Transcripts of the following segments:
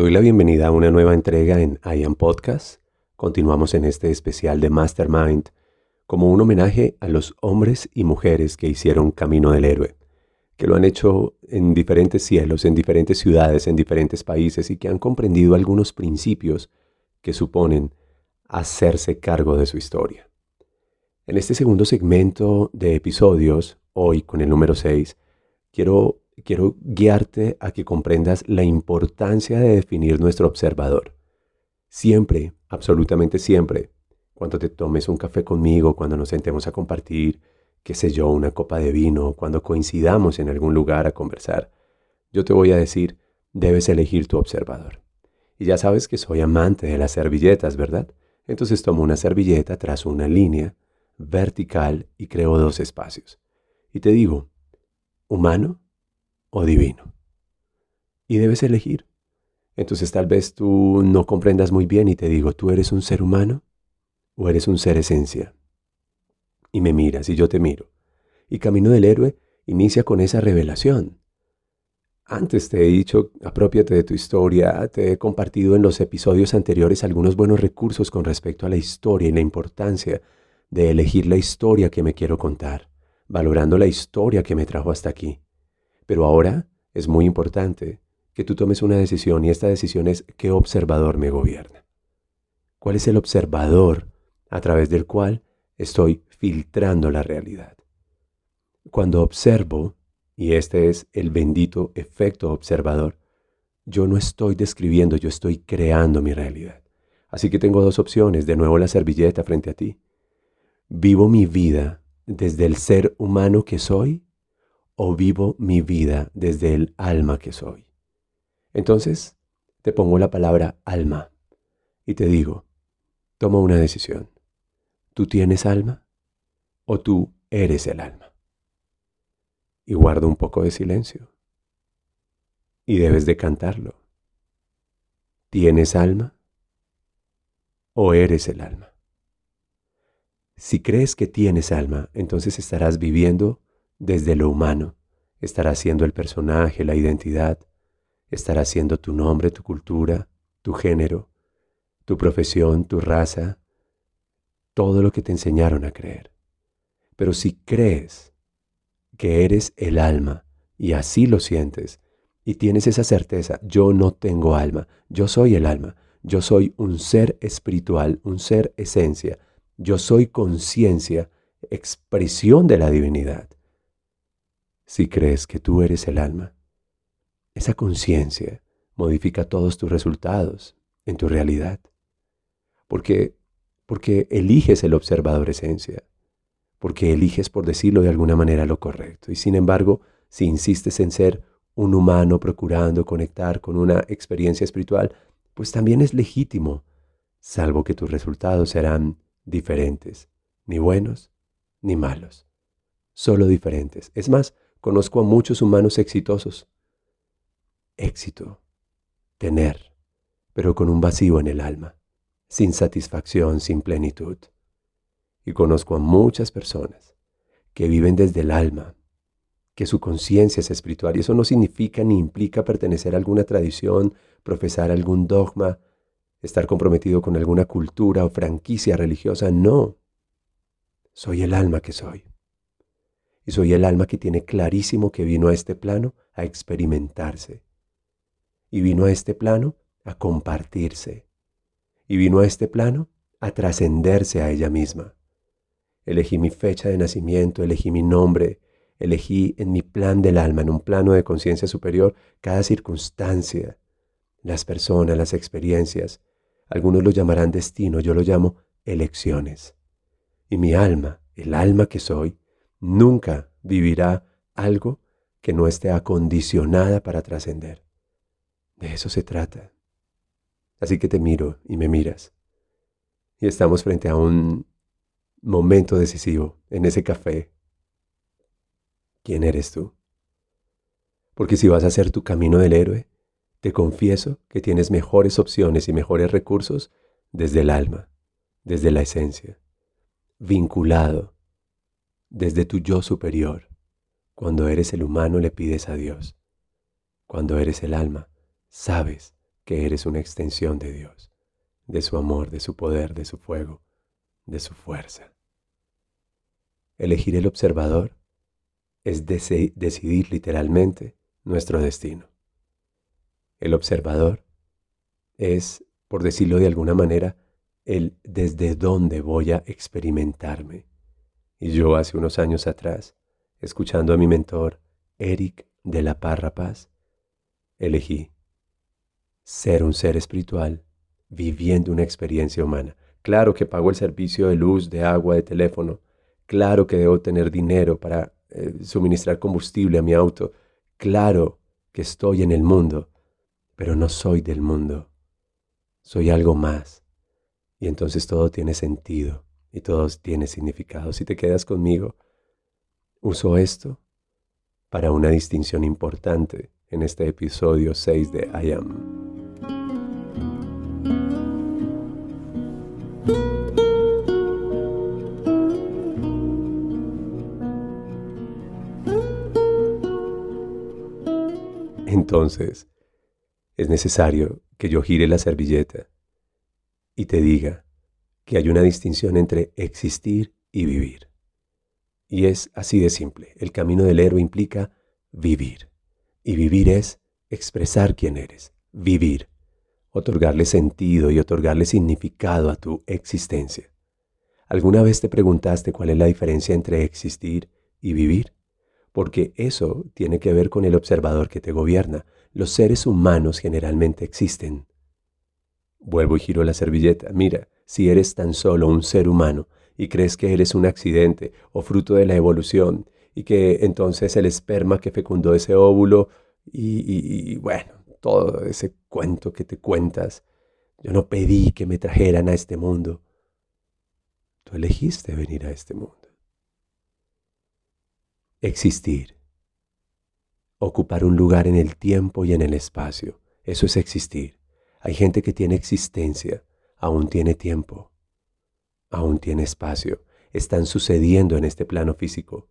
Doy la bienvenida a una nueva entrega en I Am Podcast. Continuamos en este especial de Mastermind como un homenaje a los hombres y mujeres que hicieron Camino del Héroe, que lo han hecho en diferentes cielos, en diferentes ciudades, en diferentes países y que han comprendido algunos principios que suponen hacerse cargo de su historia. En este segundo segmento de episodios, hoy con el número 6, quiero quiero guiarte a que comprendas la importancia de definir nuestro observador. Siempre, absolutamente siempre, cuando te tomes un café conmigo, cuando nos sentemos a compartir, qué sé yo, una copa de vino, cuando coincidamos en algún lugar a conversar, yo te voy a decir, debes elegir tu observador. Y ya sabes que soy amante de las servilletas, ¿verdad? Entonces tomo una servilleta, trazo una línea vertical y creo dos espacios. Y te digo, humano o divino. Y debes elegir. Entonces tal vez tú no comprendas muy bien y te digo, ¿tú eres un ser humano o eres un ser esencia? Y me miras y yo te miro. Y Camino del Héroe inicia con esa revelación. Antes te he dicho, apropiate de tu historia, te he compartido en los episodios anteriores algunos buenos recursos con respecto a la historia y la importancia de elegir la historia que me quiero contar, valorando la historia que me trajo hasta aquí. Pero ahora es muy importante que tú tomes una decisión y esta decisión es qué observador me gobierna. ¿Cuál es el observador a través del cual estoy filtrando la realidad? Cuando observo, y este es el bendito efecto observador, yo no estoy describiendo, yo estoy creando mi realidad. Así que tengo dos opciones, de nuevo la servilleta frente a ti. Vivo mi vida desde el ser humano que soy o vivo mi vida desde el alma que soy. Entonces, te pongo la palabra alma y te digo, toma una decisión. ¿Tú tienes alma o tú eres el alma? Y guardo un poco de silencio. Y debes de cantarlo. ¿Tienes alma o eres el alma? Si crees que tienes alma, entonces estarás viviendo desde lo humano. Estará siendo el personaje, la identidad, estará siendo tu nombre, tu cultura, tu género, tu profesión, tu raza, todo lo que te enseñaron a creer. Pero si crees que eres el alma y así lo sientes y tienes esa certeza, yo no tengo alma, yo soy el alma, yo soy un ser espiritual, un ser esencia, yo soy conciencia, expresión de la divinidad si crees que tú eres el alma. Esa conciencia modifica todos tus resultados en tu realidad. Porque, porque eliges el observador esencia. Porque eliges, por decirlo de alguna manera, lo correcto. Y sin embargo, si insistes en ser un humano procurando conectar con una experiencia espiritual, pues también es legítimo, salvo que tus resultados serán diferentes, ni buenos ni malos, solo diferentes. Es más, Conozco a muchos humanos exitosos. Éxito, tener, pero con un vacío en el alma, sin satisfacción, sin plenitud. Y conozco a muchas personas que viven desde el alma, que su conciencia es espiritual y eso no significa ni implica pertenecer a alguna tradición, profesar algún dogma, estar comprometido con alguna cultura o franquicia religiosa, no. Soy el alma que soy soy el alma que tiene clarísimo que vino a este plano a experimentarse. Y vino a este plano a compartirse. Y vino a este plano a trascenderse a ella misma. Elegí mi fecha de nacimiento, elegí mi nombre, elegí en mi plan del alma, en un plano de conciencia superior, cada circunstancia, las personas, las experiencias. Algunos lo llamarán destino, yo lo llamo elecciones. Y mi alma, el alma que soy, nunca vivirá algo que no esté acondicionada para trascender. De eso se trata. Así que te miro y me miras. Y estamos frente a un momento decisivo en ese café. ¿Quién eres tú? Porque si vas a hacer tu camino del héroe, te confieso que tienes mejores opciones y mejores recursos desde el alma, desde la esencia, vinculado, desde tu yo superior. Cuando eres el humano le pides a Dios. Cuando eres el alma, sabes que eres una extensión de Dios, de su amor, de su poder, de su fuego, de su fuerza. Elegir el observador es decidir literalmente nuestro destino. El observador es, por decirlo de alguna manera, el desde dónde voy a experimentarme. Y yo hace unos años atrás, escuchando a mi mentor, Eric de la Parra Paz, elegí ser un ser espiritual viviendo una experiencia humana. Claro que pago el servicio de luz, de agua, de teléfono. Claro que debo tener dinero para eh, suministrar combustible a mi auto. Claro que estoy en el mundo, pero no soy del mundo. Soy algo más. Y entonces todo tiene sentido y todo tiene significado. Si te quedas conmigo, uso esto para una distinción importante en este episodio 6 de I Am. Entonces, es necesario que yo gire la servilleta y te diga que hay una distinción entre existir y vivir. Y es así de simple. El camino del héroe implica vivir. Y vivir es expresar quién eres, vivir, otorgarle sentido y otorgarle significado a tu existencia. ¿Alguna vez te preguntaste cuál es la diferencia entre existir y vivir? porque eso tiene que ver con el observador que te gobierna. Los seres humanos generalmente existen. Vuelvo y giro la servilleta. Mira, si eres tan solo un ser humano y crees que eres un accidente o fruto de la evolución y que entonces el esperma que fecundó ese óvulo y, y bueno, todo ese cuento que te cuentas, yo no pedí que me trajeran a este mundo. Tú elegiste venir a este mundo. Existir. Ocupar un lugar en el tiempo y en el espacio. Eso es existir. Hay gente que tiene existencia, aún tiene tiempo, aún tiene espacio. Están sucediendo en este plano físico.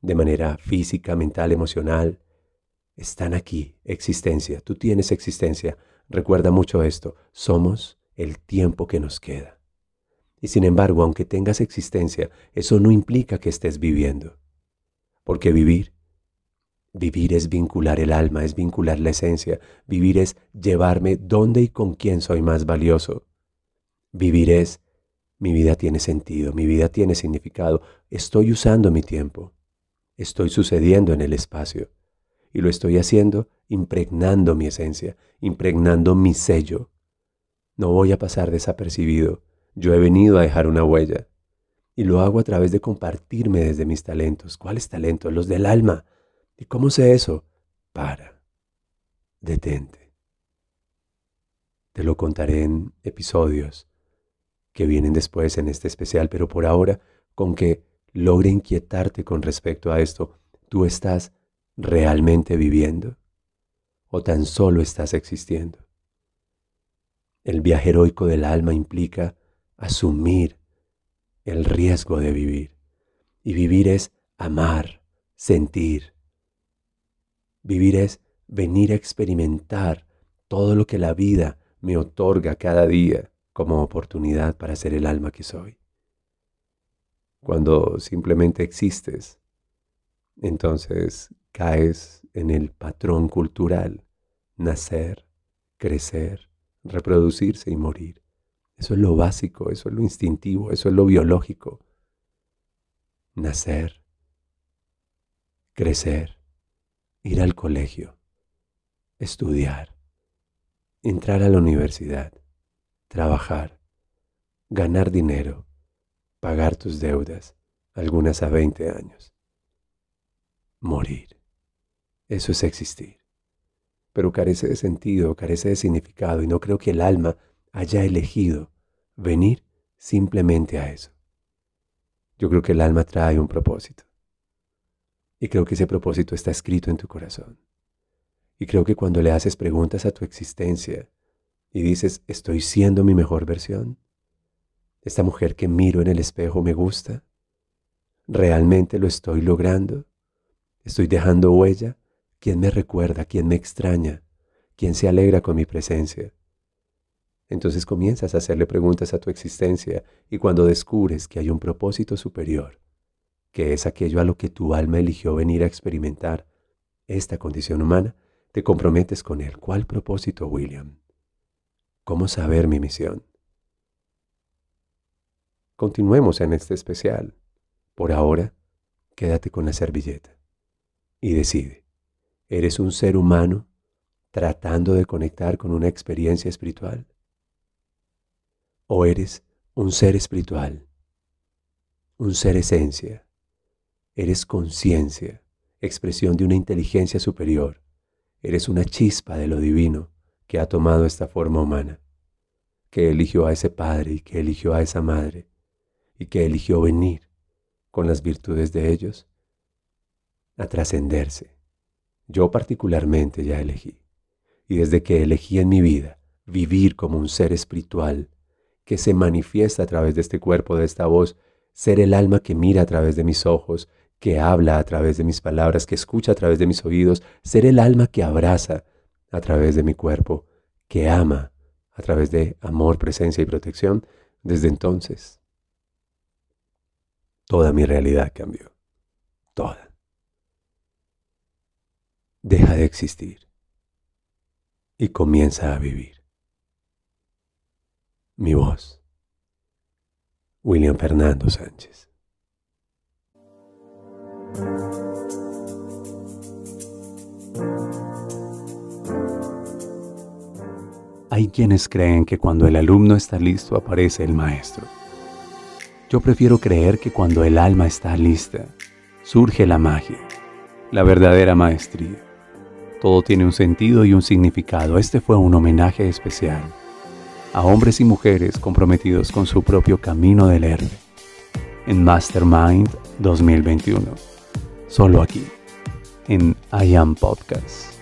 De manera física, mental, emocional. Están aquí, existencia. Tú tienes existencia. Recuerda mucho esto. Somos el tiempo que nos queda. Y sin embargo, aunque tengas existencia, eso no implica que estés viviendo. Porque vivir, vivir es vincular el alma, es vincular la esencia. Vivir es llevarme dónde y con quién soy más valioso. Vivir es, mi vida tiene sentido, mi vida tiene significado. Estoy usando mi tiempo. Estoy sucediendo en el espacio. Y lo estoy haciendo impregnando mi esencia, impregnando mi sello. No voy a pasar desapercibido. Yo he venido a dejar una huella. Y lo hago a través de compartirme desde mis talentos. ¿Cuáles talentos? Los del alma. ¿Y cómo sé eso? Para. Detente. Te lo contaré en episodios que vienen después en este especial, pero por ahora, con que logre inquietarte con respecto a esto, ¿tú estás realmente viviendo? ¿O tan solo estás existiendo? El viaje heroico del alma implica asumir el riesgo de vivir. Y vivir es amar, sentir. Vivir es venir a experimentar todo lo que la vida me otorga cada día como oportunidad para ser el alma que soy. Cuando simplemente existes, entonces caes en el patrón cultural, nacer, crecer, reproducirse y morir. Eso es lo básico, eso es lo instintivo, eso es lo biológico. Nacer, crecer, ir al colegio, estudiar, entrar a la universidad, trabajar, ganar dinero, pagar tus deudas, algunas a 20 años. Morir. Eso es existir. Pero carece de sentido, carece de significado y no creo que el alma haya elegido venir simplemente a eso. Yo creo que el alma trae un propósito. Y creo que ese propósito está escrito en tu corazón. Y creo que cuando le haces preguntas a tu existencia y dices, estoy siendo mi mejor versión, esta mujer que miro en el espejo me gusta, realmente lo estoy logrando, estoy dejando huella, ¿quién me recuerda? ¿quién me extraña? ¿quién se alegra con mi presencia? Entonces comienzas a hacerle preguntas a tu existencia y cuando descubres que hay un propósito superior, que es aquello a lo que tu alma eligió venir a experimentar, esta condición humana, te comprometes con él. ¿Cuál propósito, William? ¿Cómo saber mi misión? Continuemos en este especial. Por ahora, quédate con la servilleta y decide. ¿Eres un ser humano tratando de conectar con una experiencia espiritual? ¿O eres un ser espiritual? Un ser esencia. Eres conciencia, expresión de una inteligencia superior Eres una chispa de lo divino que ha tomado esta forma humana, que eligió a ese padre y que eligió a esa madre, y que eligió venir con las virtudes de ellos a trascenderse. Yo particularmente ya elegí, y desde que elegí en mi vida vivir como un ser espiritual que se manifiesta a través de este cuerpo, de esta voz, ser el alma que mira a través de mis ojos, que habla a través de mis palabras, que escucha a través de mis oídos, ser el alma que abraza a través de mi cuerpo, que ama a través de amor, presencia y protección, desde entonces toda mi realidad cambió. Toda. Deja de existir y comienza a vivir. Mi voz. William Fernando Sánchez. Hay quienes creen que cuando el alumno está listo aparece el maestro. Yo prefiero creer que cuando el alma está lista, surge la magia, la verdadera maestría. Todo tiene un sentido y un significado. Este fue un homenaje especial a hombres y mujeres comprometidos con su propio camino del héroe en Mastermind 2021 solo aquí, en I Am Podcast.